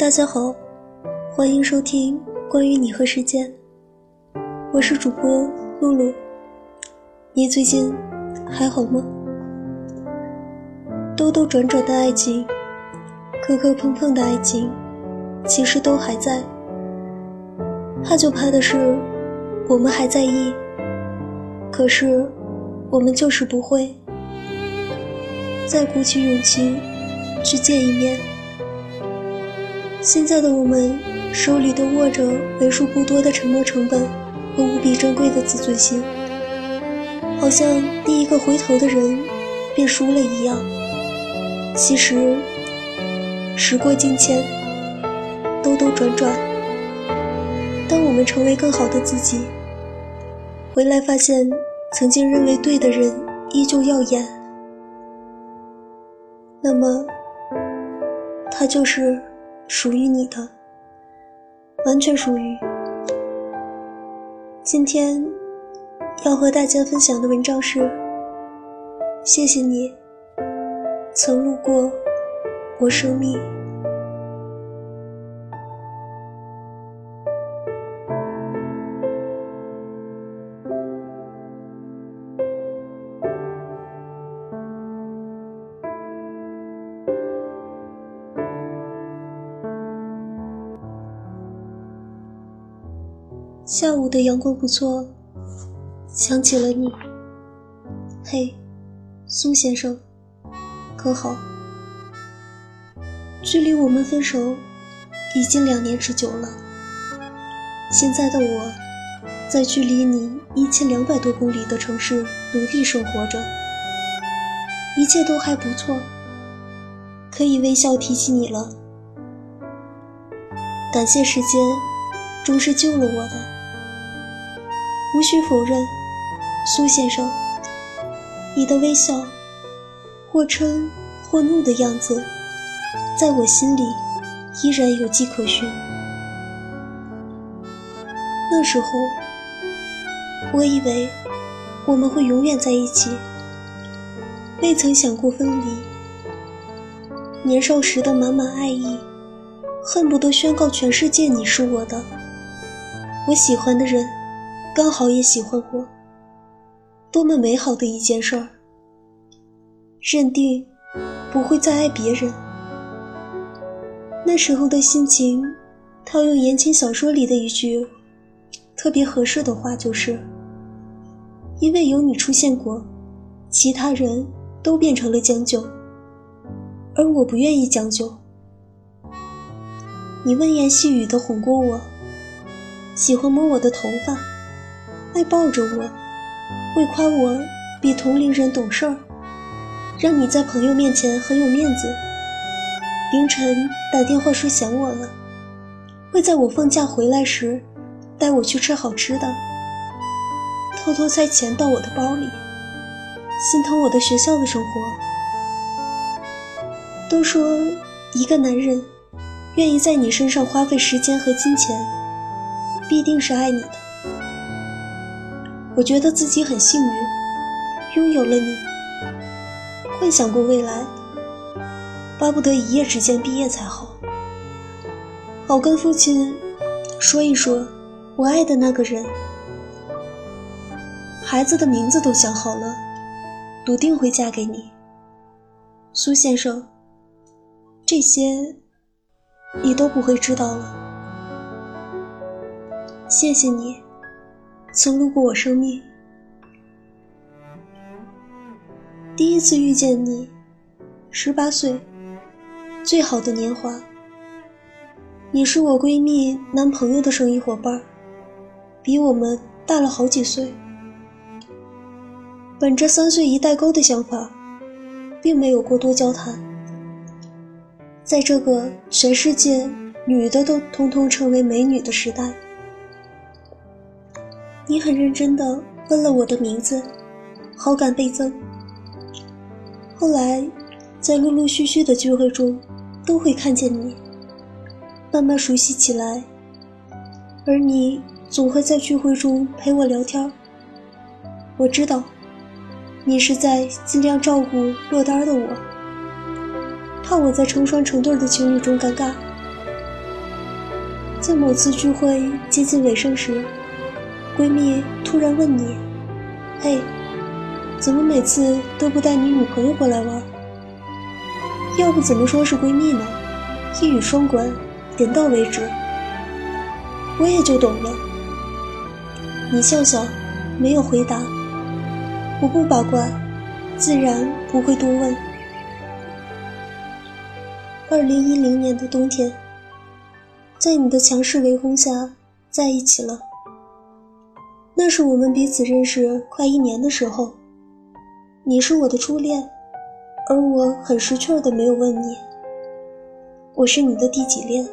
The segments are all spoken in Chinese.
大家好，欢迎收听关于你和时间，我是主播露露。你最近还好吗？兜兜转转的爱情，磕磕碰碰的爱情，其实都还在。怕就怕的是，我们还在意，可是我们就是不会再鼓起勇气去见一面。现在的我们手里都握着为数不多的沉没成本和无比珍贵的自尊心，好像第一个回头的人便输了一样。其实，时过境迁，兜兜转转，当我们成为更好的自己，回来发现曾经认为对的人依旧耀眼，那么，他就是。属于你的，完全属于。今天要和大家分享的文章是：谢谢你曾路过我生命。下午的阳光不错，想起了你。嘿，苏先生，可好？距离我们分手已经两年之久了。现在的我，在距离你一千两百多公里的城市努力生活着，一切都还不错，可以微笑提起你了。感谢时间，终是救了我的。无需否认，苏先生，你的微笑，或嗔或怒的样子，在我心里依然有迹可循。那时候，我以为我们会永远在一起，未曾想过分离。年少时的满满爱意，恨不得宣告全世界你是我的，我喜欢的人。刚好也喜欢我，多么美好的一件事儿！认定不会再爱别人。那时候的心情，套用言情小说里的一句特别合适的话，就是：因为有你出现过，其他人都变成了将就，而我不愿意将就。你温言细语的哄过我，喜欢摸我的头发。爱抱着我，会夸我比同龄人懂事儿，让你在朋友面前很有面子。凌晨打电话说想我了，会在我放假回来时带我去吃好吃的，偷偷塞钱到我的包里，心疼我的学校的生活。都说一个男人愿意在你身上花费时间和金钱，必定是爱你的。我觉得自己很幸运，拥有了你。幻想过未来，巴不得一夜之间毕业才好，好跟父亲说一说，我爱的那个人。孩子的名字都想好了，笃定会嫁给你，苏先生。这些你都不会知道了。谢谢你。曾路过我生命，第一次遇见你，十八岁，最好的年华。你是我闺蜜男朋友的生意伙伴，比我们大了好几岁。本着三岁一代沟的想法，并没有过多交谈。在这个全世界女的都通通成为美女的时代。你很认真地问了我的名字，好感倍增。后来，在陆陆续续的聚会中，都会看见你，慢慢熟悉起来。而你总会在聚会中陪我聊天。我知道，你是在尽量照顾落单的我，怕我在成双成对的情侣中尴尬，在某次聚会接近尾声时，闺蜜突然问你：“嘿，怎么每次都不带你女朋友过来玩？要不怎么说是闺蜜呢？一语双关，点到为止。”我也就懂了。你笑笑，没有回答。我不八卦，自然不会多问。二零一零年的冬天。在你的强势围攻下，在一起了。那是我们彼此认识快一年的时候。你是我的初恋，而我很识趣的没有问你，我是你的第几恋？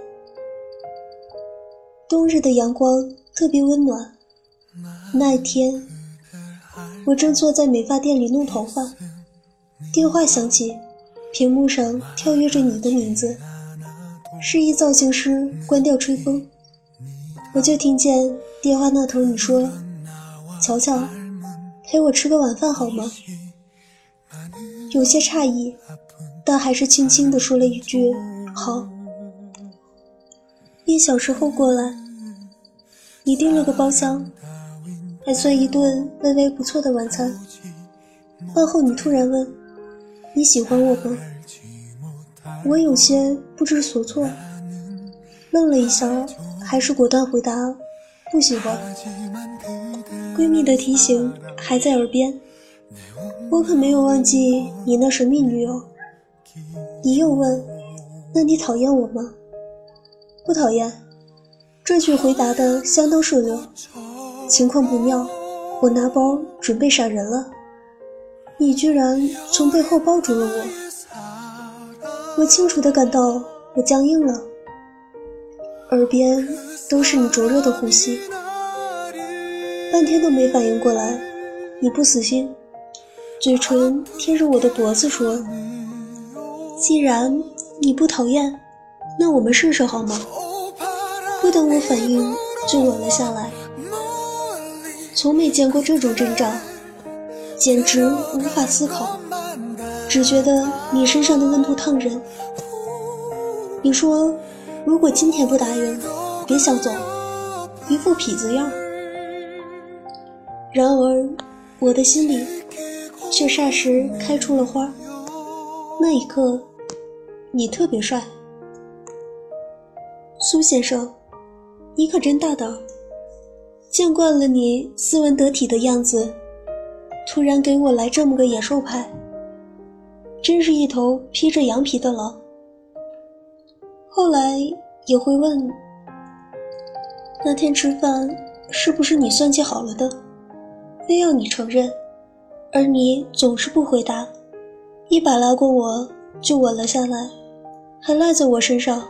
冬日的阳光特别温暖。那一天，我正坐在美发店里弄头发，电话响起，屏幕上跳跃着你的名字。示意造型师关掉吹风，我就听见电话那头你说：“乔乔，陪我吃个晚饭好吗？”有些诧异，但还是轻轻地说了一句：“好。”一小时后过来，你订了个包厢，还算一顿微微不错的晚餐。饭后你突然问：“你喜欢我吗？”我有些不知所措，愣了一下，还是果断回答：“不喜欢。”闺蜜的提醒还在耳边，我可没有忘记你那神秘女友。你又问：“那你讨厌我吗？”不讨厌。这句回答的相当顺溜。情况不妙，我拿包准备闪人了，你居然从背后抱住了我。我清楚的感到我僵硬了，耳边都是你灼热的呼吸，半天都没反应过来，你不死心，嘴唇贴着我的脖子说：“既然你不讨厌，那我们试试好吗？”不等我反应，就吻了下来。从没见过这种阵仗，简直无法思考。只觉得你身上的温度烫人。你说，如果今天不答应，别想走，一副痞子样。然而，我的心里却霎时开出了花。那一刻，你特别帅，苏先生，你可真大胆。见惯了你斯文得体的样子，突然给我来这么个野兽派。真是一头披着羊皮的狼。后来也会问，那天吃饭是不是你算计好了的，非要你承认，而你总是不回答，一把拉过我就吻了下来，还赖在我身上，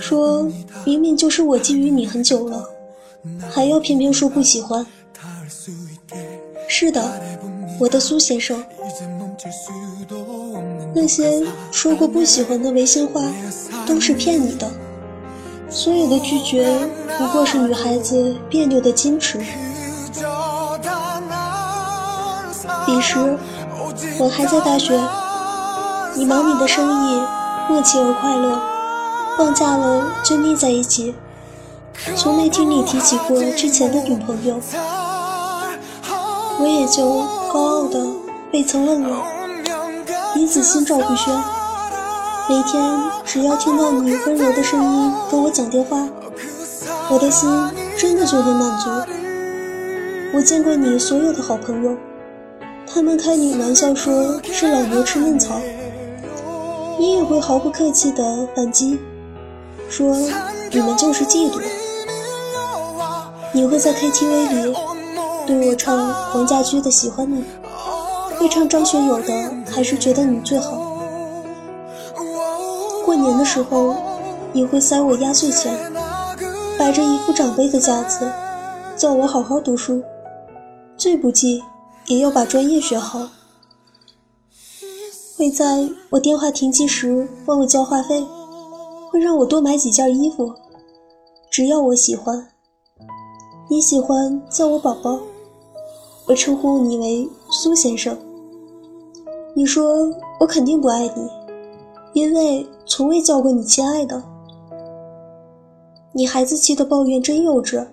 说明明就是我觊觎你很久了，还要偏偏说不喜欢。是的，我的苏先生。那些说过不喜欢的违心话，都是骗你的。所有的拒绝，不过是女孩子别扭的矜持。彼时，我还在大学，你忙你的生意，默契而快乐。放假了就腻在一起，从没听你提起过之前的女朋友。我也就高傲的被曾问了。彼此心照不宣。每天只要听到你温柔的声音跟我讲电话，我的心真的就很满足。我见过你所有的好朋友，他们开你玩笑说是老牛吃嫩草，你也会毫不客气的反击，说你们就是嫉妒。你会在 KTV 里对我唱黄家驹的《喜欢你》。会唱张学友的，还是觉得你最好。过年的时候，你会塞我压岁钱，摆着一副长辈的架子，叫我好好读书，最不济也要把专业学好。会在我电话停机时帮我交话费，会让我多买几件衣服，只要我喜欢。你喜欢叫我宝宝，我称呼你为苏先生。你说我肯定不爱你，因为从未叫过你亲爱的。你孩子气的抱怨真幼稚。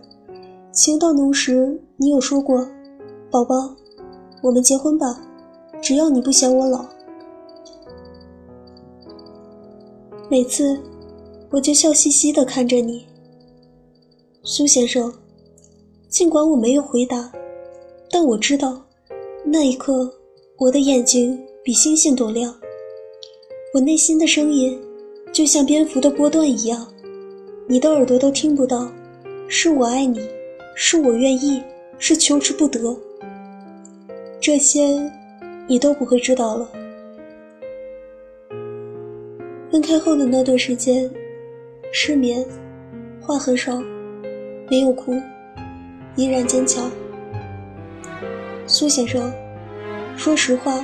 情到浓时，你有说过，宝宝，我们结婚吧，只要你不嫌我老。每次，我就笑嘻嘻地看着你，苏先生。尽管我没有回答，但我知道，那一刻，我的眼睛比星星都亮。我内心的声音，就像蝙蝠的波段一样，你的耳朵都听不到。是我爱你，是我愿意，是求之不得。这些，你都不会知道了。分开后的那段时间，失眠，话很少，没有哭，依然坚强。苏先生，说实话。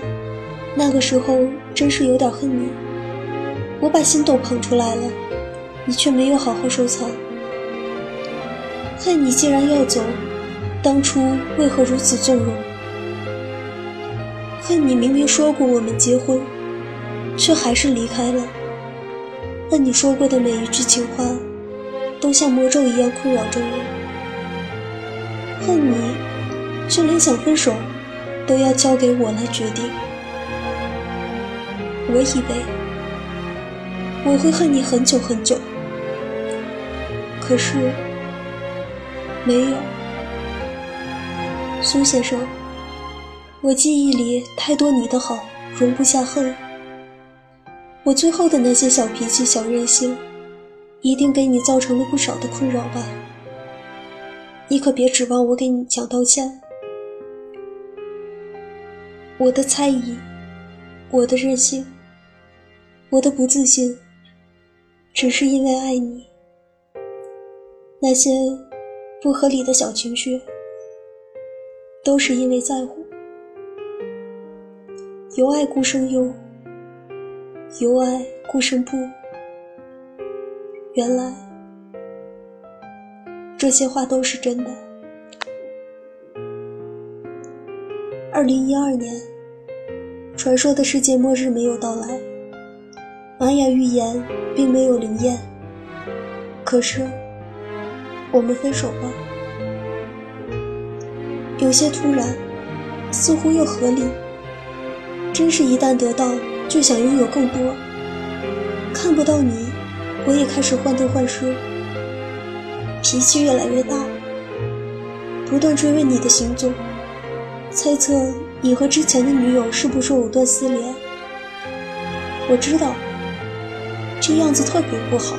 那个时候真是有点恨你，我把心都捧出来了，你却没有好好收藏。恨你既然要走，当初为何如此纵容？恨你明明说过我们结婚，却还是离开了。恨你说过的每一句情话，都像魔咒一样困扰着我。恨你，就连想分手，都要交给我来决定。我以为我会恨你很久很久，可是没有，苏先生，我记忆里太多你的好，容不下恨。我最后的那些小脾气、小任性，一定给你造成了不少的困扰吧？你可别指望我给你讲道歉。我的猜疑，我的任性。我的不自信，只是因为爱你。那些不合理的小情绪，都是因为在乎。由爱故生忧，由爱故生怖。原来这些话都是真的。二零一二年，传说的世界末日没有到来。玛雅预言并没有灵验，可是我们分手吧，有些突然，似乎又合理。真是一旦得到，就想拥有更多。看不到你，我也开始患得患失，脾气越来越大，不断追问你的行踪，猜测你和之前的女友是不是藕断丝连。我知道。这样子特别不好，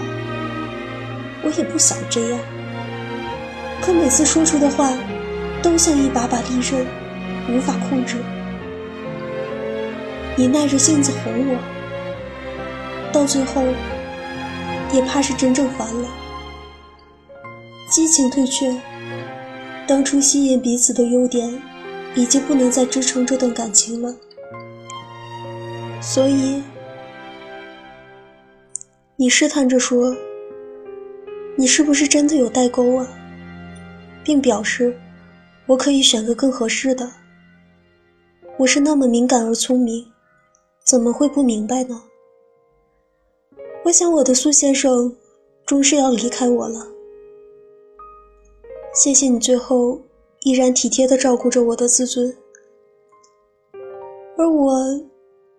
我也不想这样。可每次说出的话，都像一把把利刃，无法控制。你耐着性子哄我，到最后，也怕是真正烦了。激情退却，当初吸引彼此的优点，已经不能再支撑这段感情了。所以。你试探着说：“你是不是真的有代沟啊？”并表示我可以选个更合适的。我是那么敏感而聪明，怎么会不明白呢？我想我的苏先生终是要离开我了。谢谢你最后依然体贴的照顾着我的自尊，而我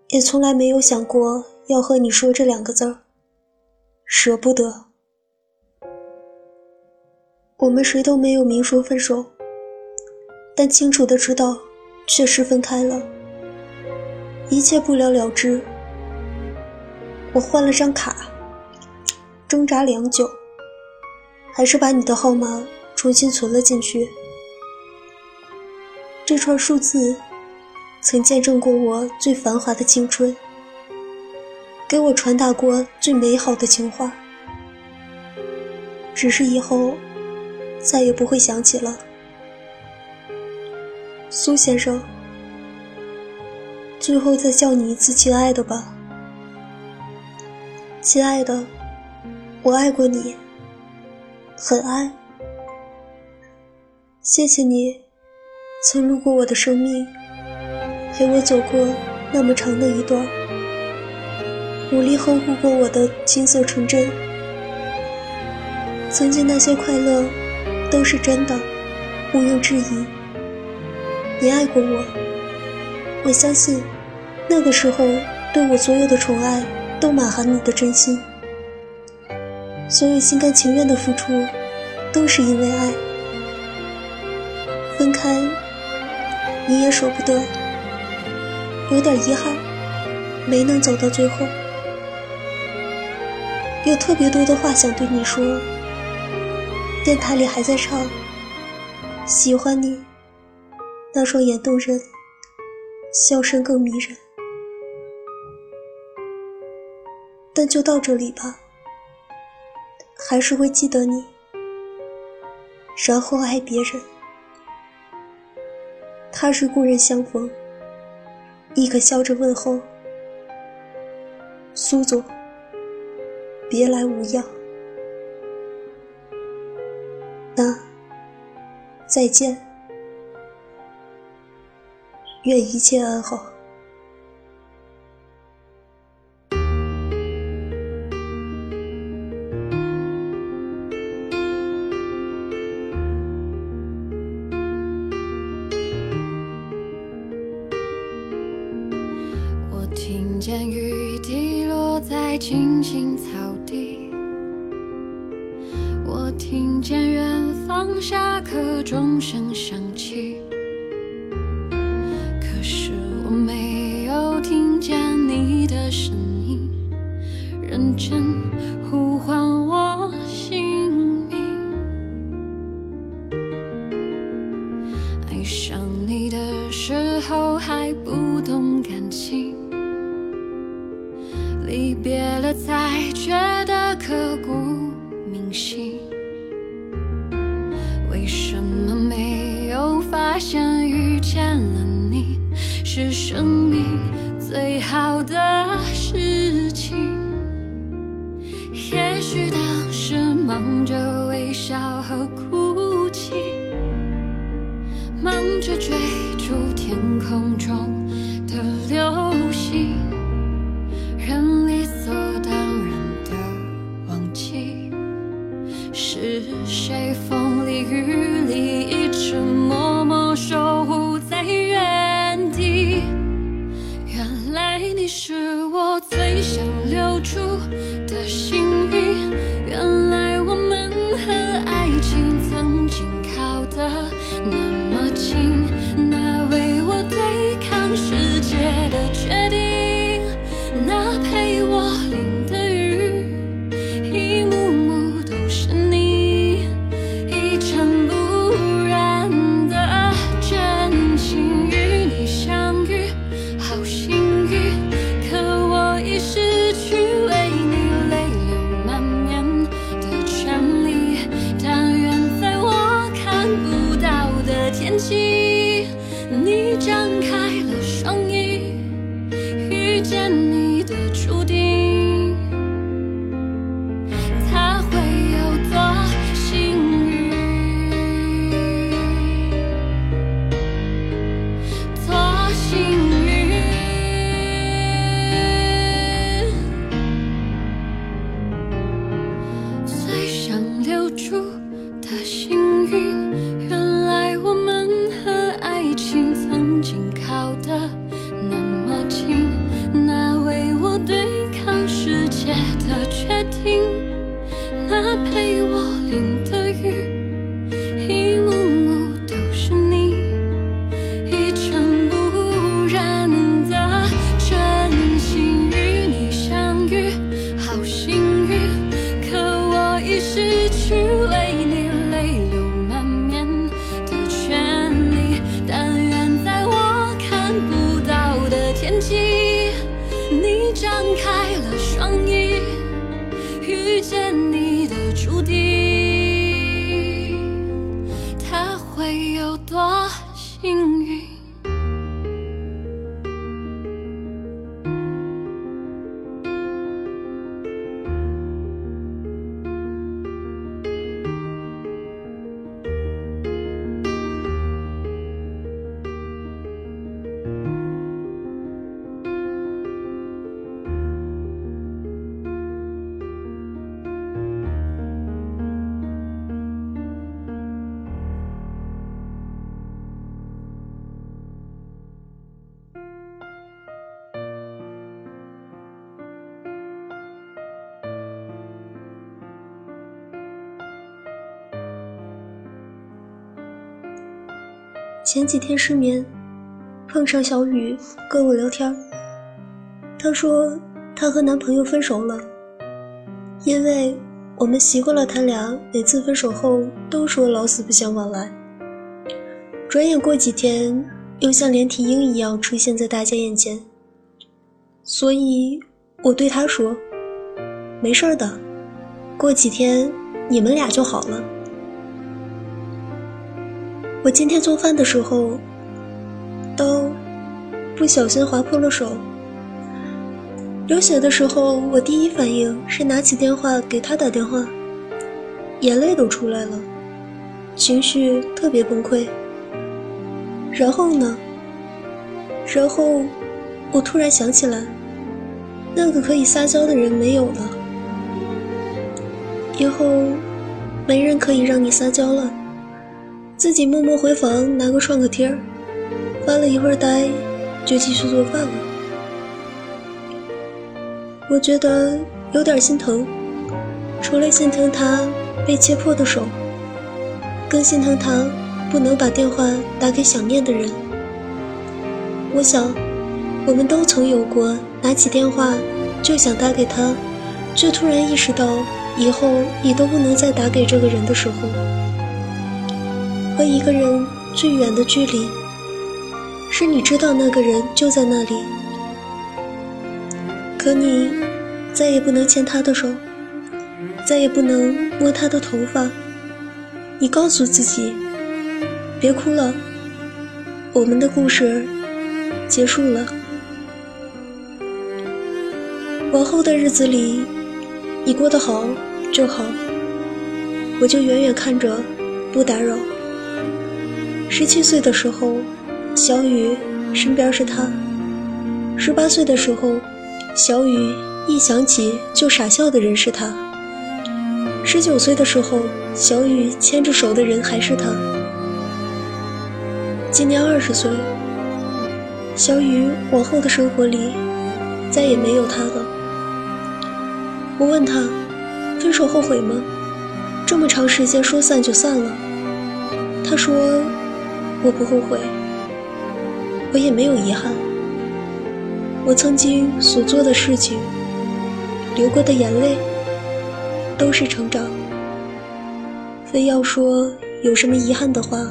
也从来没有想过要和你说这两个字儿。舍不得，我们谁都没有明说分手，但清楚的知道，确实分开了，一切不了了之。我换了张卡，挣扎良久，还是把你的号码重新存了进去。这串数字，曾见证过我最繁华的青春。给我传达过最美好的情话，只是以后再也不会想起了。苏先生，最后再叫你一次亲爱的吧，亲爱的，我爱过你，很爱。谢谢你，曾路过我的生命，陪我走过那么长的一段。努力呵护过我的青涩纯真，曾经那些快乐都是真的，毋庸置疑。你爱过我，我相信那个时候对我所有的宠爱都满含你的真心。所有心甘情愿的付出，都是因为爱。分开，你也舍不得，有点遗憾，没能走到最后。有特别多的话想对你说，电台里还在唱，喜欢你，那双眼动人，笑声更迷人。但就到这里吧，还是会记得你，然后爱别人。他日故人相逢，亦可笑着问候，苏总。别来无恙，那再见，愿一切安好。在青青草地，我听见远方下课钟声响起，好的事情？也许当时忙着微笑和哭泣，忙着追逐天空中前几天失眠，碰上小雨跟我聊天，她说她和男朋友分手了，因为我们习惯了他俩每次分手后都说老死不相往来。转眼过几天，又像连体婴一样出现在大家眼前，所以我对他说：“没事的，过几天你们俩就好了。”我今天做饭的时候，刀不小心划破了手。流血的时候，我第一反应是拿起电话给他打电话，眼泪都出来了，情绪特别崩溃。然后呢？然后我突然想起来，那个可以撒娇的人没有了，以后没人可以让你撒娇了。自己默默回房，拿个创可贴儿，发了一会儿呆，就继续做饭了。我觉得有点心疼，除了心疼他被切破的手，更心疼他不能把电话打给想念的人。我想，我们都曾有过拿起电话就想打给他，却突然意识到以后你都不能再打给这个人的时候。和一个人最远的距离，是你知道那个人就在那里，可你再也不能牵他的手，再也不能摸他的头发。你告诉自己，别哭了，我们的故事结束了。往后的日子里，你过得好就好，我就远远看着，不打扰。十七岁的时候，小雨身边是他；十八岁的时候，小雨一想起就傻笑的人是他；十九岁的时候，小雨牵着手的人还是他。今年二十岁，小雨往后的生活里再也没有他了。我问他，分手后悔吗？这么长时间说散就散了，他说。我不后悔，我也没有遗憾。我曾经所做的事情，流过的眼泪，都是成长。非要说有什么遗憾的话，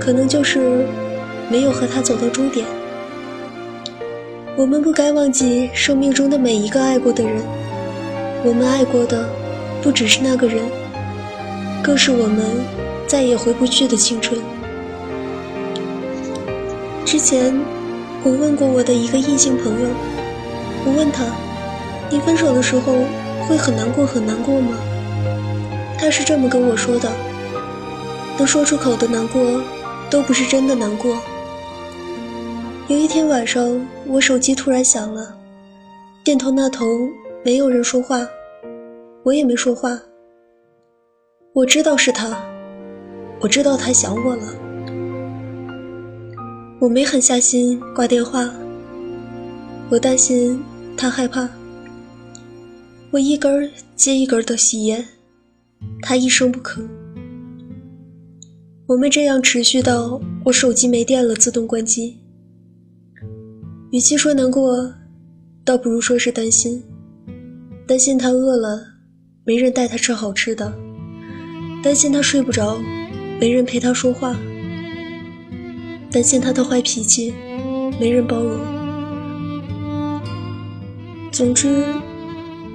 可能就是没有和他走到终点。我们不该忘记生命中的每一个爱过的人，我们爱过的不只是那个人，更是我们再也回不去的青春。之前，我问过我的一个异性朋友，我问他：“你分手的时候会很难过很难过吗？”他是这么跟我说的：“能说出口的难过，都不是真的难过。”有一天晚上，我手机突然响了，电筒那头没有人说话，我也没说话。我知道是他，我知道他想我了。我没狠下心挂电话，我担心他害怕。我一根接一根的吸烟，他一声不吭。我们这样持续到我手机没电了，自动关机。与其说难过，倒不如说是担心，担心他饿了，没人带他吃好吃的；担心他睡不着，没人陪他说话。担心他的坏脾气，没人包容。总之，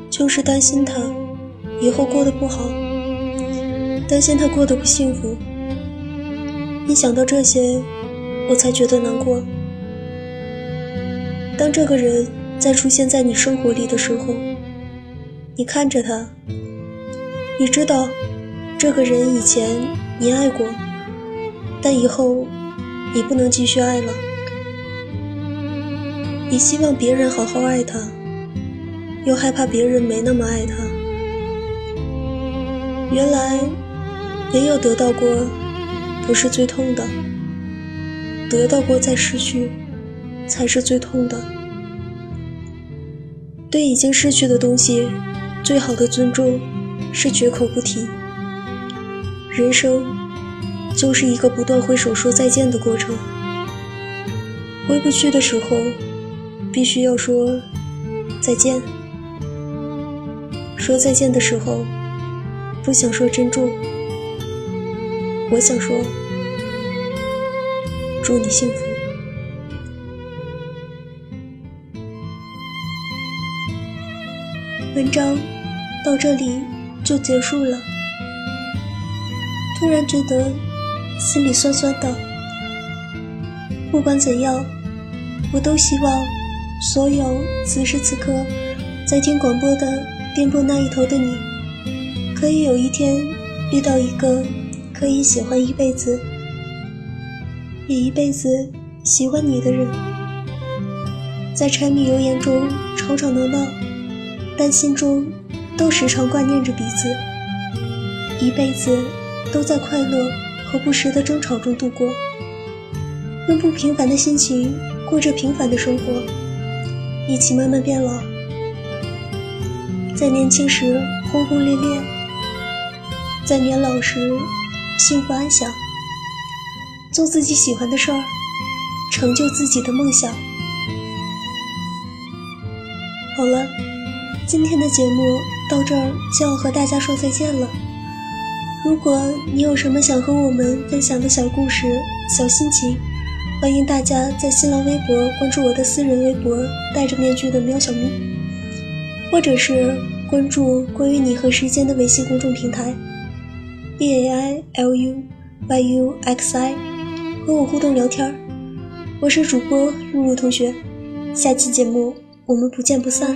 就是担心他以后过得不好，担心他过得不幸福。一想到这些，我才觉得难过。当这个人再出现在你生活里的时候，你看着他，你知道，这个人以前你爱过，但以后。你不能继续爱了，你希望别人好好爱他，又害怕别人没那么爱他。原来，没有得到过，不是最痛的；得到过再失去，才是最痛的。对已经失去的东西，最好的尊重是绝口不提。人生就是一个不断挥手说再见的过程。回不去的时候，必须要说再见。说再见的时候，不想说珍重，我想说祝你幸福。文章到这里就结束了，突然觉得心里酸酸的。不管怎样，我都希望所有此时此刻在听广播的。电波那一头的你，可以有一天遇到一个可以喜欢一辈子，也一辈子喜欢你的人，在柴米油盐中吵吵闹闹，但心中都时常挂念着彼此，一辈子都在快乐和不时的争吵中度过，用不平凡的心情过着平凡的生活，一起慢慢变老。在年轻时轰轰烈烈，在年老时幸福安详，做自己喜欢的事儿，成就自己的梦想。好了，今天的节目到这儿就要和大家说再见了。如果你有什么想和我们分享的小故事、小心情，欢迎大家在新浪微博关注我的私人微博“戴着面具的喵小咪”，或者是。关注关于你和时间的微信公众平台，b a i l u y u x i，和我互动聊天我是主播露露同学，下期节目我们不见不散。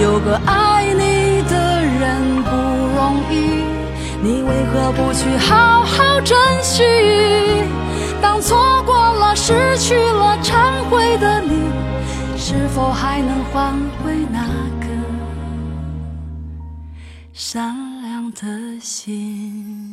有个爱你的人不容易。你为何不去好好珍惜？当错过了、失去了、忏悔的你，是否还能换回那颗善良的心？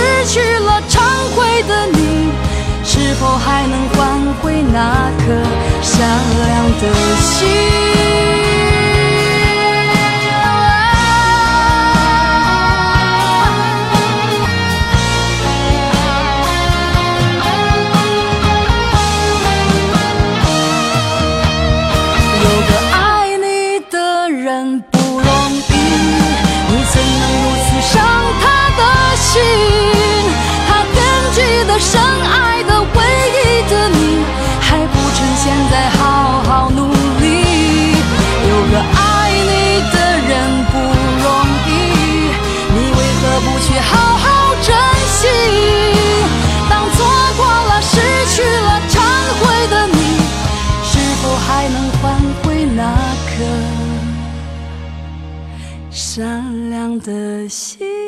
去了、忏悔的你，是否还能换回那颗善良的心？的心？